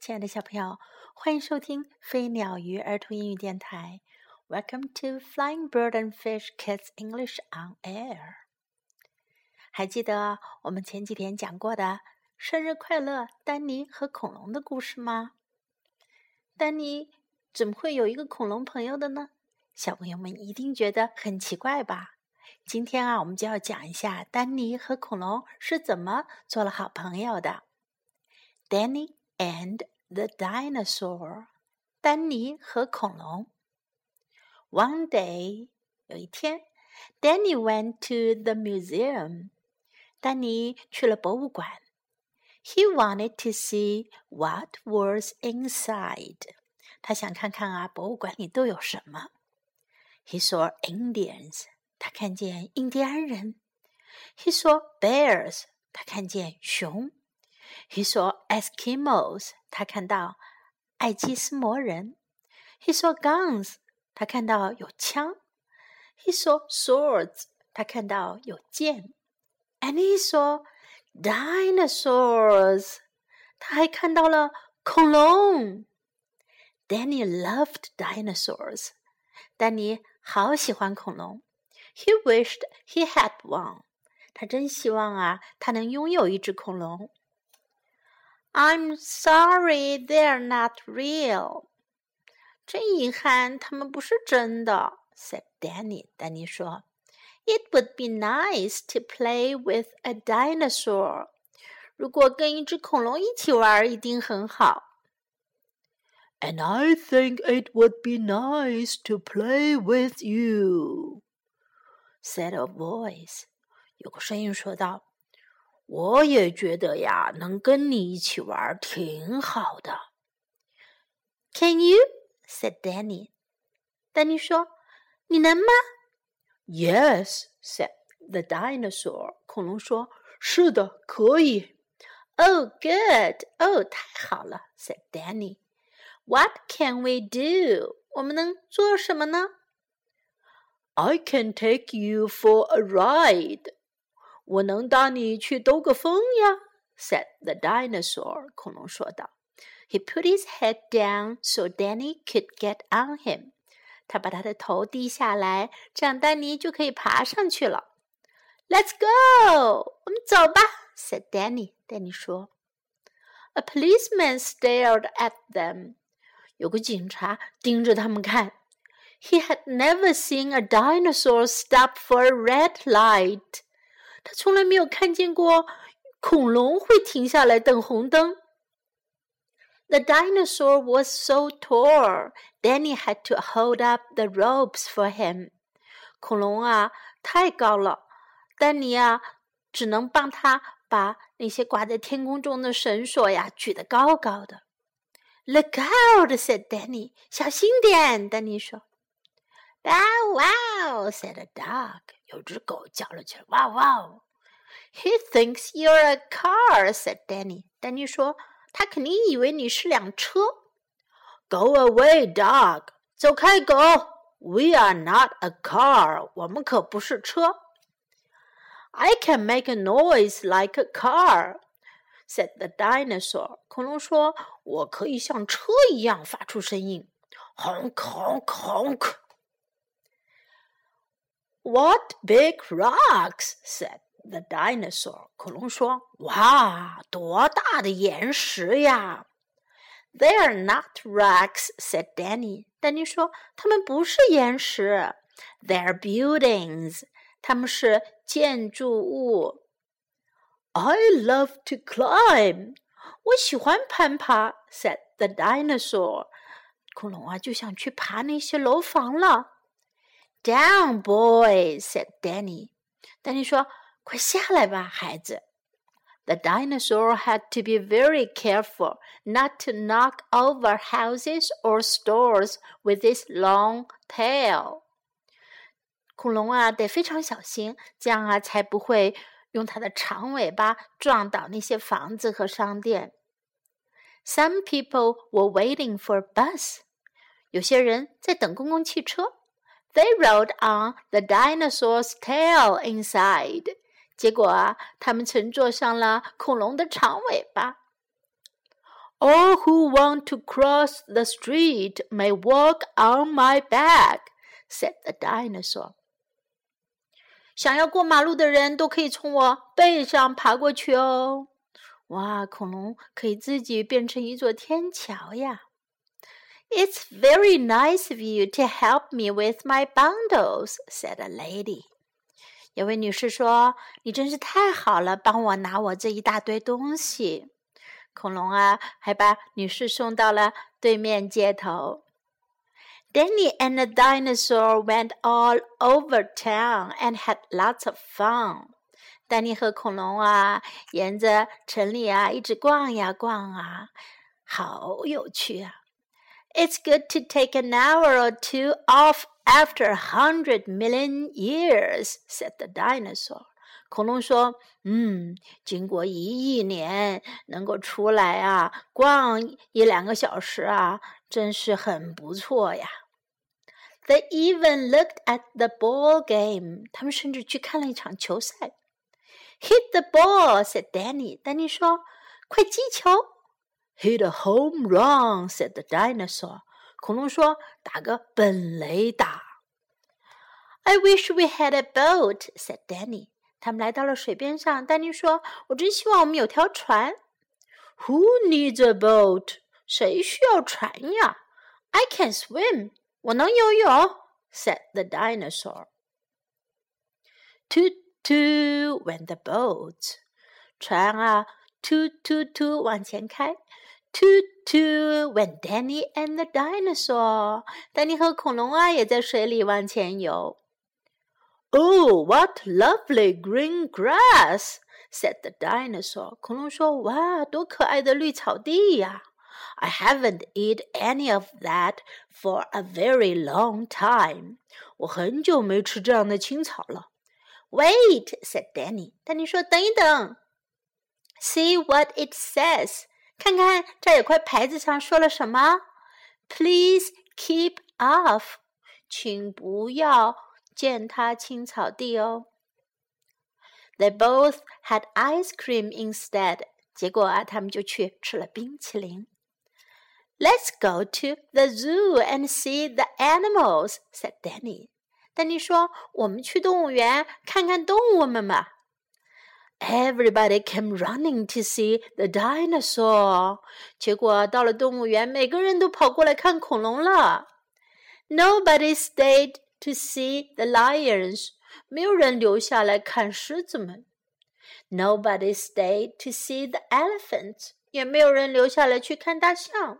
亲爱的小朋友，欢迎收听飞鸟鱼儿童英语电台。Welcome to Flying Bird and Fish Kids English on Air。还记得我们前几天讲过的“生日快乐，丹尼和恐龙”的故事吗？丹尼怎么会有一个恐龙朋友的呢？小朋友们一定觉得很奇怪吧？今天啊，我们就要讲一下丹尼和恐龙是怎么做了好朋友的。Danny and the dinosaur，丹尼和恐龙。One day，有一天，Danny went to the museum。丹尼去了博物馆。He wanted to see what was inside。他想看看啊，博物馆里都有什么。He saw Indians。他看见印第安人。He saw bears。他看见熊。 He saw Eskimos。他看到爱基斯摩人。He saw guns。他看到有枪。He saw swords。他看到有剑。And he saw dinosaurs。他还看到了恐龙。Danny loved dinosaurs。丹尼好喜欢恐龙。He wished he had one。他真希望啊，他能拥有一只恐龙。 I'm sorry they're not real。真遗憾，他们不是真的。said Danny。Danny 说：“It would be nice to play with a dinosaur。如果跟一只恐龙一起玩，一定很好。” And I think it would be nice to play with you," said a voice. 有个声音说道：“我也觉得呀，能跟你一起玩挺好的。” Can you? said Danny. 丹尼说：“你能吗？”Yes, said the dinosaur. 恐龙说：“是的，可以。” Oh, good. Oh, 太好了，said Danny. What can we do? 我们能做什么呢？I can take you for a ride. 我能带你去兜个风呀，said the dinosaur. 恐龙说道。He put his head down so Danny could get on him. 他把他的头低下来，这样丹尼就可以爬上去了。Let's go，我们走吧，said Danny。丹尼说。A policeman stared at them. 有个警察盯着他们看。He had never seen a dinosaur stop for a red light。 他从来没有看见过恐龙会停下来等红灯。The dinosaur was so tall, Danny had to hold up the ropes for him. 恐龙啊，太高了，丹尼啊，只能帮他把那些挂在天空中的绳索呀举得高高的。Look out! said Danny. 小心点，丹尼说。Bow wow! said a dog. 有只狗叫了起来，哇哇！He thinks you're a car, said Danny. 丹尼说，他肯定以为你是辆车。Go away, dog. 走开，狗。We are not a car. 我们可不是车。I can make a noise like a car said the dinosaur. 恐龙说：“我可以像车一样发出声音，honk honk honk。” What big rocks! said the dinosaur. 恐龙说：“哇，多大的岩石呀！”They're not rocks, said Danny. 丹尼说：“它们不是岩石，They're buildings. 它们是建筑物。” I love to climb. 我喜欢攀爬，said the dinosaur. 恐龙啊，就想去爬那些楼房了。 Down, boy, said Danny. 丹尼说：“快下来吧，孩子。” The dinosaur had to be very careful not to knock over houses or stores with its long tail. 恐龙啊，得非常小心，这样啊，才不会。用它的长尾巴撞倒那些房子和商店。Some people were waiting for a bus。有些人在等公共汽车。 They rode on the dinosaur's tail inside。结果啊，他们乘坐上了恐龙的长尾巴。 All who want to cross the street may walk on my back," said the dinosaur. 想要过马路的人都可以从我背上爬过去哦。哇，恐龙可以自己变成一座天桥呀 ！It's very nice of you to help me with my bundles," said a lady. 有位女士说：“你真是太好了，帮我拿我这一大堆东西。”恐龙啊，还把女士送到了对面街头。Danny and the dinosaur went all over town and had lots of fun. 丹尼和恐龙啊，沿着城里啊一直逛呀逛啊，好有趣啊 ！It's good to take an hour or two off after a hundred million years," said the dinosaur. 恐龙说：“嗯，经过一亿年，能够出来啊，逛一两个小时啊，真是很不错呀。” They even looked at the ball game. 他们甚至去看了一场球赛。Hit the ball, said Danny. 丹尼说：“快击球。” Hit a home run," said the dinosaur. "恐龙说，打个本垒打." I wish we had a boat," said Danny. 他们来到了水边上，丹尼说：“我真希望我们有条船。” Who needs a boat？谁需要船呀？I can swim，我能游泳。said the dinosaur. Toot toot went the boat. 船啊，，toot toot toot 往前开。Toot toot went Danny and the dinosaur. 丹尼和恐龙啊也在水里往前游。Oh, what lovely green grass! said the dinosaur. 恐龙说：“哇，多可爱的绿草地呀！” I haven't eaten any of that for a very long time. 我很久没吃这样的青草了。Wait, said Danny. 丹尼说：“等一等。” See what it says. 看看这有块牌子上说了什么？Please keep off. 请不要。践踏青草地哦。They both had ice cream instead. 结果啊，他们就去吃了冰淇淋。Let's go to the zoo and see the animals," said Danny. 丹尼说：“我们去动物园看看动物们吧。” ” Everybody came running to see the dinosaur. 结果到了动物园，每个人都跑过来看恐龙了。Nobody stayed to see the lions. 没有人留下来看狮子们。Nobody stayed to see the elephants. 也没有人留下来去看大象。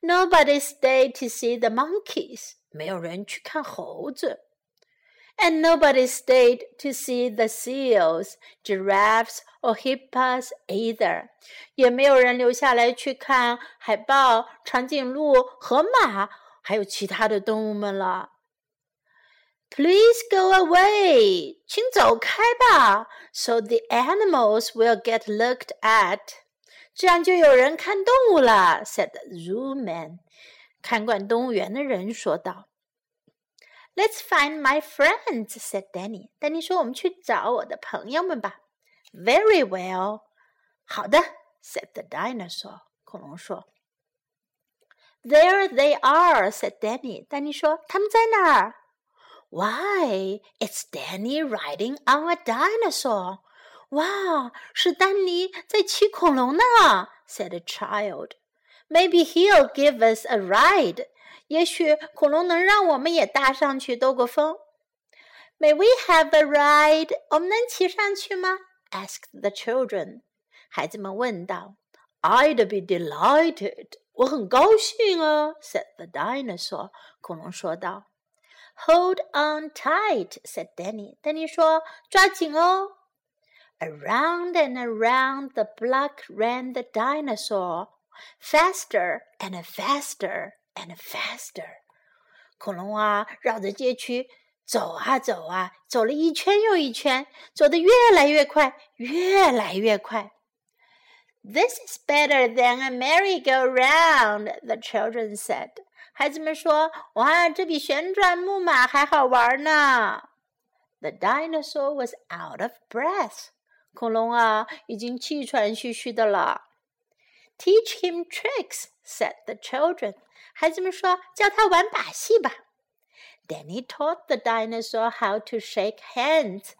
Nobody stayed to see the monkeys. 没有人去看猴子。 And nobody stayed to see the seals, giraffes, or hippos either. 也没有人留下来去看海豹、长颈鹿、河马，还有其他的动物们了。Please go away，请走开吧，so the animals will get looked at。这样就有人看动物了，said the zoo man。看管动物园的人说道。 Let's find my friends，said Danny。丹尼说：“我们去找我的朋友们吧。” Very well。好的，said the dinosaur。恐龙说。There they are，said Danny。丹尼说：“他们在哪儿？” Why, it's Danny riding on a dinosaur. 哇，是丹尼在骑恐龙呢，said a child. Maybe he'll give us a ride. 也许恐龙能让我们也搭上去兜个风。May we have a ride? 我们能骑上去吗？asked the children. 孩子们问道。I'd be delighted. 我很高兴啊，said the dinosaur. 恐龙说道。Hold on tight," said Danny. 丹尼说：“抓紧哦。” Around and around the block ran the dinosaur, faster and faster and faster. 恐龙啊，绕着街区走啊走啊，走了一圈又一圈，走得越来越快，越来越快。This is better than a merry-go-round, the children said. 孩子们说：“哇，这比旋转木马还好玩呢。” The dinosaur was out of breath. 恐龙啊，已经气喘吁吁的了。 Teach him tricks," said the children. 孩子们说：“教他玩把戏吧。” Danny taught the dinosaur how to shake hands.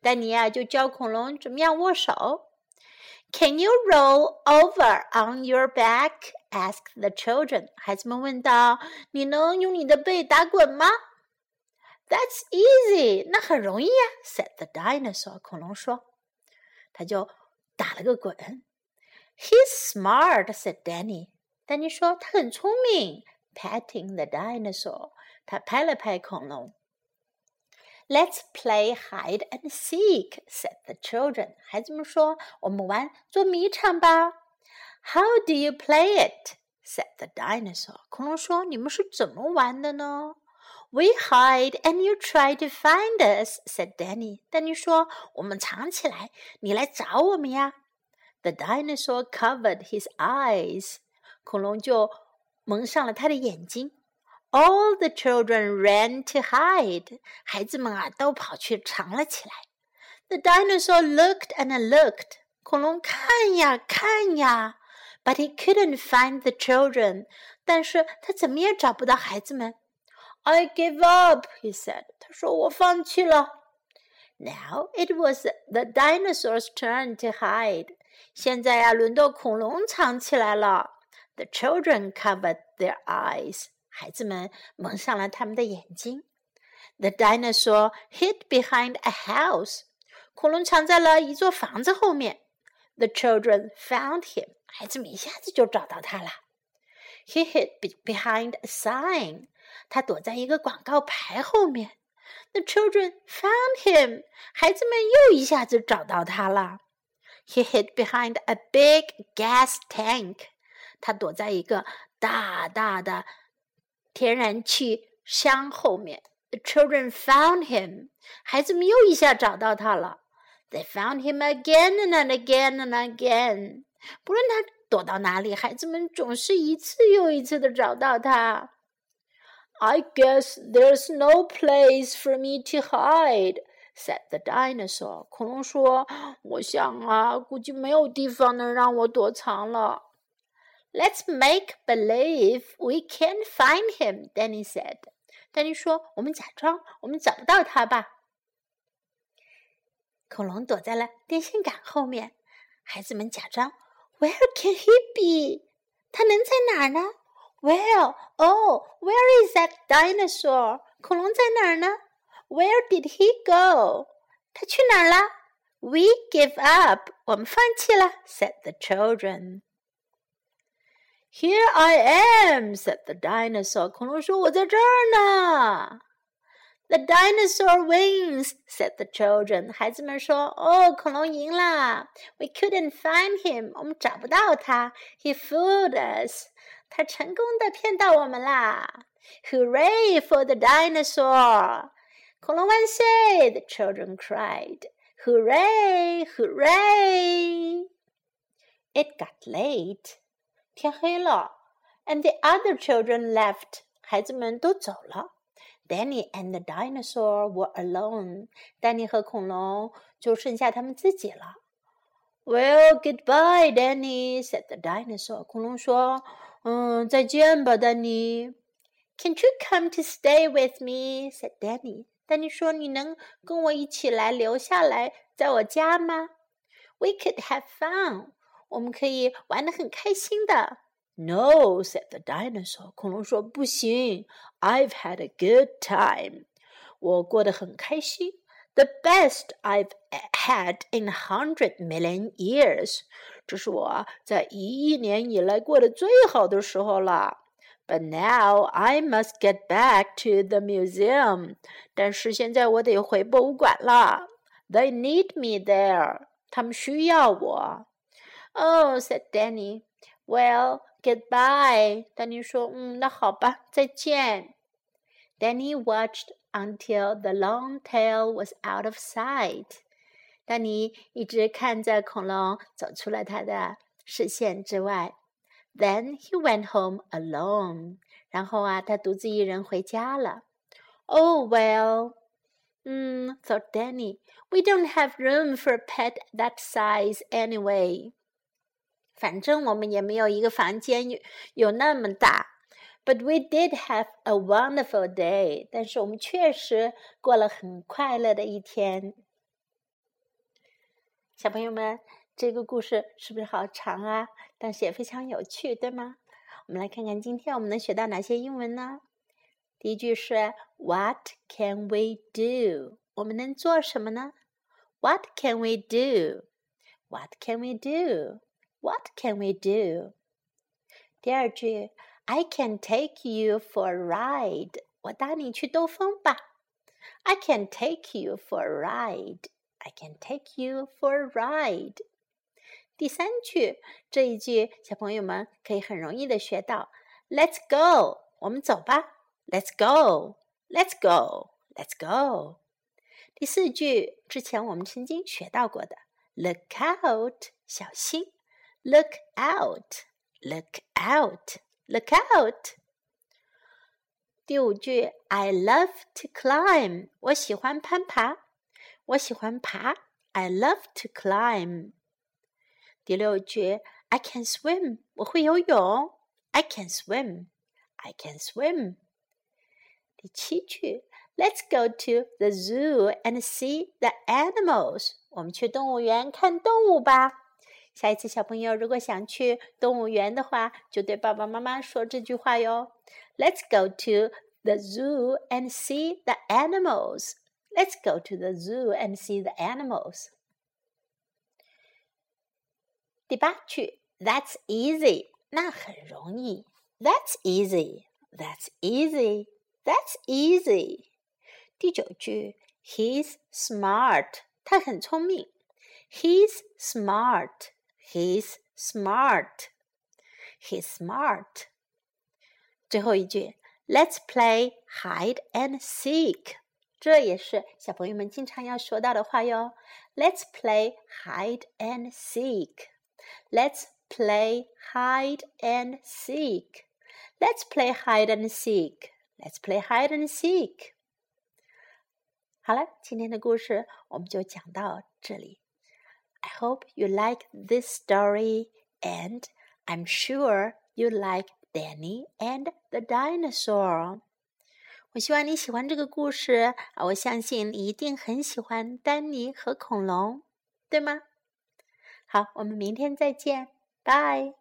丹尼啊，就教恐龙怎么样握手。Can you roll over on your back? asked the children. 孩子们问道：“你能用你的背打滚吗？” That's easy，那很容易呀，said the dinosaur。恐龙说，他就打了个滚。He's smart，said Danny。丹尼说他很聪明，patting the dinosaur。他拍了拍恐龙。Let's play hide and seek," said the children. 孩子们说：“我们玩捉迷藏吧。” How do you play it? said the dinosaur. 恐龙说：“你们是怎么玩的呢？” We hide and you try to find us," said Danny. 丹尼说：“我们藏起来，你来找我们呀。” The dinosaur covered his eyes. 恐龙就蒙上了他的眼睛。all the children ran to hide. 孩子们啊，都跑去藏了起来。The dinosaur looked and looked. 恐龙看呀看呀，but he couldn't find the children. 但是他怎么也找不到孩子们。I give up, he said. 他说我放弃了。Now it was the dinosaur's turn to hide. 现在呀，轮到恐龙藏起来了。The children covered their eyes. 孩子们蒙上了他们的眼睛。The dinosaur hid behind a house. 恐龙藏在了一座房子后面。The children found him. 孩子们一下子就找到他了。He hid behind a sign. 他躲在一个广告牌后面。The children found him. 孩子们又一下子找到他了。He hid behind a big gas tank. 他躲在一个大大的天然气箱后面。The children found him. 孩子们又一下找到他了。They found him again and again and again. 不论他躲到哪里，孩子们总是一次又一次的找到他。I guess there's no place for me to hide, Said the dinosaur. 恐龙说：“我想啊，估计没有地方能让我躲藏了。” Let's make believe we can't find him, Danny said. 丹尼说：“我们假装我们找不到他吧。”恐龙躲在了电线杆后面，孩子们假装：“Where can he be？他能在哪儿呢？”“Well, oh, where is that dinosaur？恐龙在哪儿呢 ？”“Where did he go？他去哪儿了？”“We give up，我们放弃了。”said the children. Here I am," said the dinosaur. 恐龙说：“我在这儿呢。” The dinosaur wins," said the children. 孩子们说：“哦，恐龙赢了。We couldn't find him. 我们找不到他。He fooled us. 他成功的骗到我们啦。Hooray for the dinosaur! 恐龙万岁！The children cried. Hooray! Hooray! It got late. 天黑了，and the other children left。孩子们都走了。Danny and the dinosaur were alone。丹尼和恐龙就剩下他们自己了。Well, goodbye, Danny," said the dinosaur. 恐龙说：“嗯，再见吧，丹尼。” Can't you come to stay with me? said Danny. 丹尼说：“你能跟我一起来留下来，在我家吗？We could have fun. 我们可以玩得很开心的。No, said the dinosaur. 恐龙说：“不行，I've had a good time. 我过得很开心，the best I've had in a hundred million years. 这是我在一亿年以来过得最好的时候了。But now I must get back to the museum. 但是现在我得回博物馆了。They need me there. 他们需要我。” Oh, said Danny. Well, goodbye. 丹尼说：“嗯，那好吧，再见。” Danny watched until the long tail was out of sight. 丹尼一直看着恐龙走出了他的视线之外。 Then he went home alone. 然后啊，他独自一人回家了。Oh well. 嗯，thought Danny. We don't have room for a pet that size anyway. 反正我们也没有一个房间有有那么大。But we did have a wonderful day。但是我们确实过了很快乐的一天。小朋友们， 这个故事是不是好长啊？但是也非常有趣，对吗？我们来看看今天我们能学到哪些英文呢？第一句是 What can we do？我们能做什么呢？What can we do？What can we do？What can we do？第二句，I can take you for a ride。我带你去兜风吧。I can take you for a ride. I can take you for a ride. 第三句这一句，小朋友们可以很容易的学到。Let's go，我们走吧。Let's go，Let's go，Let's go。第四句之前我们曾经学到过的。Look out，小心。Look out! Look out! Look out! 第五句，I love to climb。我喜欢攀爬。我喜欢爬。I love to climb。第六句，I can swim。我会游泳。I can swim。I can swim。第七句，Let's go to the zoo and see the animals。我们去动物园看动物吧。下一次小朋友如果想去动物园的话，就对爸爸妈妈说这句话哟。Let's go to the zoo and see the animals. Let's go to the zoo and see the animals. 第八句，That's easy，那很容易。That's easy. That's easy. That's easy. 第九句，He's smart，他很聪明。He's smart. He's smart. He's smart. 最后一句，Let's play hide and seek。这也是小朋友们经常要说到的话哟。Let's play hide and seek. Let's play hide and seek. Let's play hide and seek. Let's play hide and seek. 好了，今天的故事我们就讲到这里。I hope you like this story, and I'm sure you like Danny and the dinosaur. 我希望你喜欢这个故事啊！我相信你一定很喜欢丹尼和恐龙，对吗？ 好，我们明天再见，拜。